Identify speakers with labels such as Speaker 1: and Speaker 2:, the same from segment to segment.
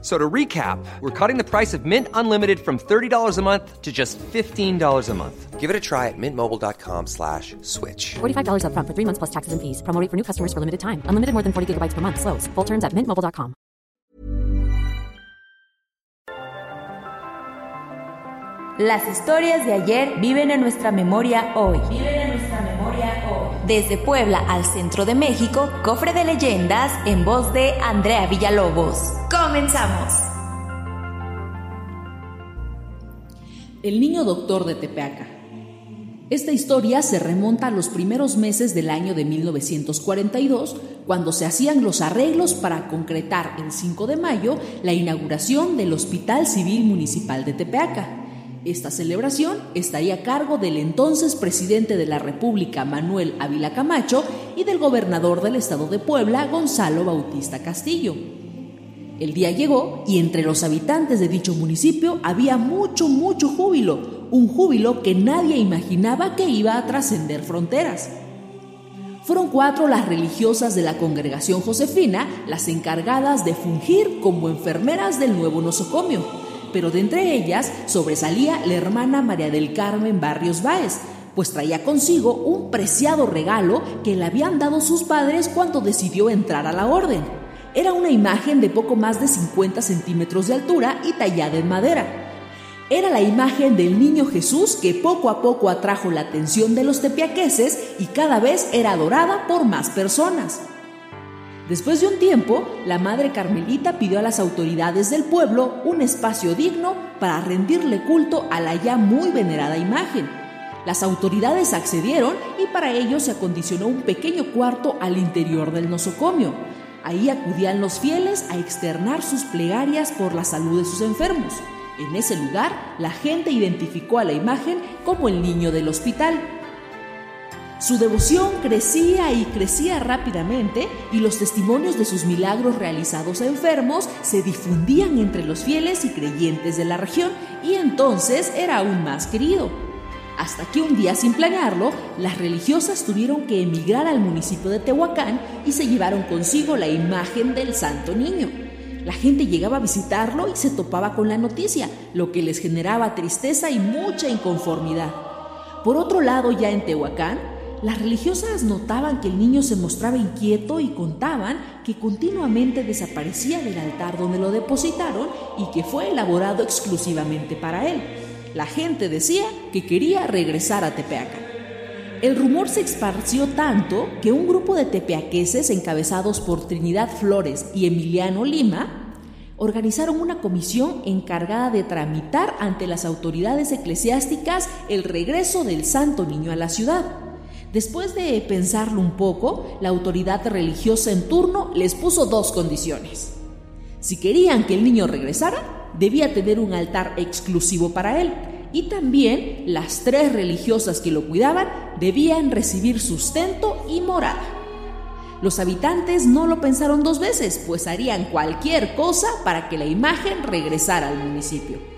Speaker 1: So to recap, we're cutting the price of Mint Unlimited from $30 a month to just $15 a month.
Speaker 2: Give it a try at mintmobile.com slash switch.
Speaker 3: $45 upfront for three months plus taxes and fees. Promo rate for new customers for limited time. Unlimited more than 40 gigabytes per month. Slows. Full terms at mintmobile.com.
Speaker 4: Las historias de ayer viven en nuestra memoria hoy. Viven en nuestra memoria Desde Puebla al centro de México, cofre de leyendas en voz de Andrea Villalobos. Comenzamos.
Speaker 5: El niño doctor de Tepeaca. Esta historia se remonta a los primeros meses del año de 1942, cuando se hacían los arreglos para concretar el 5 de mayo la inauguración del Hospital Civil Municipal de Tepeaca. Esta celebración estaría a cargo del entonces presidente de la República, Manuel Ávila Camacho, y del gobernador del estado de Puebla, Gonzalo Bautista Castillo. El día llegó y entre los habitantes de dicho municipio había mucho, mucho júbilo, un júbilo que nadie imaginaba que iba a trascender fronteras. Fueron cuatro las religiosas de la congregación josefina las encargadas de fungir como enfermeras del nuevo nosocomio pero de entre ellas sobresalía la hermana María del Carmen Barrios Báez, pues traía consigo un preciado regalo que le habían dado sus padres cuando decidió entrar a la orden. Era una imagen de poco más de 50 centímetros de altura y tallada en madera. Era la imagen del niño Jesús que poco a poco atrajo la atención de los tepiaqueses y cada vez era adorada por más personas. Después de un tiempo, la madre Carmelita pidió a las autoridades del pueblo un espacio digno para rendirle culto a la ya muy venerada imagen. Las autoridades accedieron y para ello se acondicionó un pequeño cuarto al interior del nosocomio. Ahí acudían los fieles a externar sus plegarias por la salud de sus enfermos. En ese lugar, la gente identificó a la imagen como el niño del hospital. Su devoción crecía y crecía rápidamente y los testimonios de sus milagros realizados a enfermos se difundían entre los fieles y creyentes de la región y entonces era aún más querido. Hasta que un día sin planearlo, las religiosas tuvieron que emigrar al municipio de Tehuacán y se llevaron consigo la imagen del Santo Niño. La gente llegaba a visitarlo y se topaba con la noticia, lo que les generaba tristeza y mucha inconformidad. Por otro lado, ya en Tehuacán, las religiosas notaban que el niño se mostraba inquieto y contaban que continuamente desaparecía del altar donde lo depositaron y que fue elaborado exclusivamente para él. La gente decía que quería regresar a Tepeaca. El rumor se esparció tanto que un grupo de tepeaqueses encabezados por Trinidad Flores y Emiliano Lima organizaron una comisión encargada de tramitar ante las autoridades eclesiásticas el regreso del Santo Niño a la ciudad. Después de pensarlo un poco, la autoridad religiosa en turno les puso dos condiciones. Si querían que el niño regresara, debía tener un altar exclusivo para él y también las tres religiosas que lo cuidaban debían recibir sustento y morada. Los habitantes no lo pensaron dos veces, pues harían cualquier cosa para que la imagen regresara al municipio.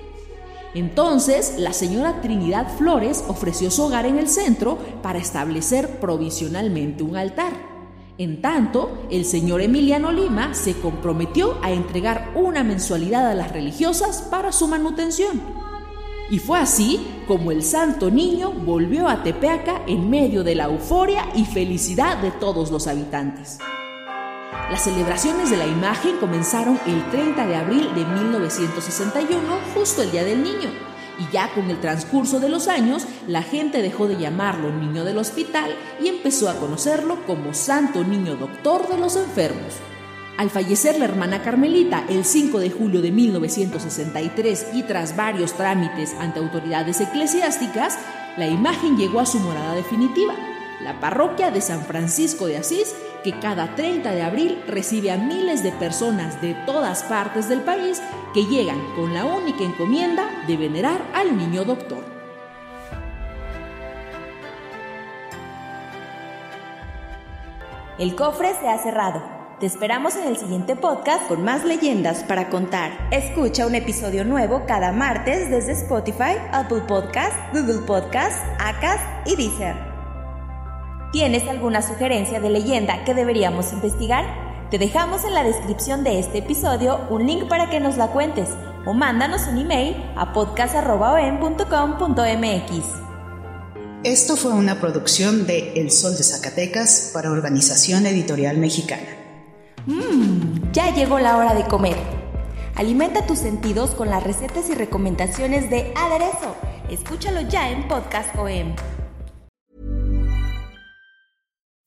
Speaker 5: Entonces, la señora Trinidad Flores ofreció su hogar en el centro para establecer provisionalmente un altar. En tanto, el señor Emiliano Lima se comprometió a entregar una mensualidad a las religiosas para su manutención. Y fue así como el Santo Niño volvió a Tepeaca en medio de la euforia y felicidad de todos los habitantes. Las celebraciones de la imagen comenzaron el 30 de abril de 1961, justo el Día del Niño. Y ya con el transcurso de los años, la gente dejó de llamarlo Niño del Hospital y empezó a conocerlo como Santo Niño Doctor de los Enfermos. Al fallecer la hermana Carmelita el 5 de julio de 1963 y tras varios trámites ante autoridades eclesiásticas, la imagen llegó a su morada definitiva, la parroquia de San Francisco de Asís, que cada 30 de abril recibe a miles de personas de todas partes del país que llegan con la única encomienda de venerar al niño doctor.
Speaker 4: El cofre se ha cerrado. Te esperamos en el siguiente podcast con más leyendas para contar. Escucha un episodio nuevo cada martes desde Spotify, Apple Podcast, Google Podcast, Acast y Deezer. ¿Tienes alguna sugerencia de leyenda que deberíamos investigar? Te dejamos en la descripción de este episodio un link para que nos la cuentes o mándanos un email a podcast.com.mx.
Speaker 6: Esto fue una producción de El Sol de Zacatecas para Organización Editorial Mexicana.
Speaker 4: Mmm, ya llegó la hora de comer. Alimenta tus sentidos con las recetas y recomendaciones de Aderezo. Escúchalo ya en Podcast OM.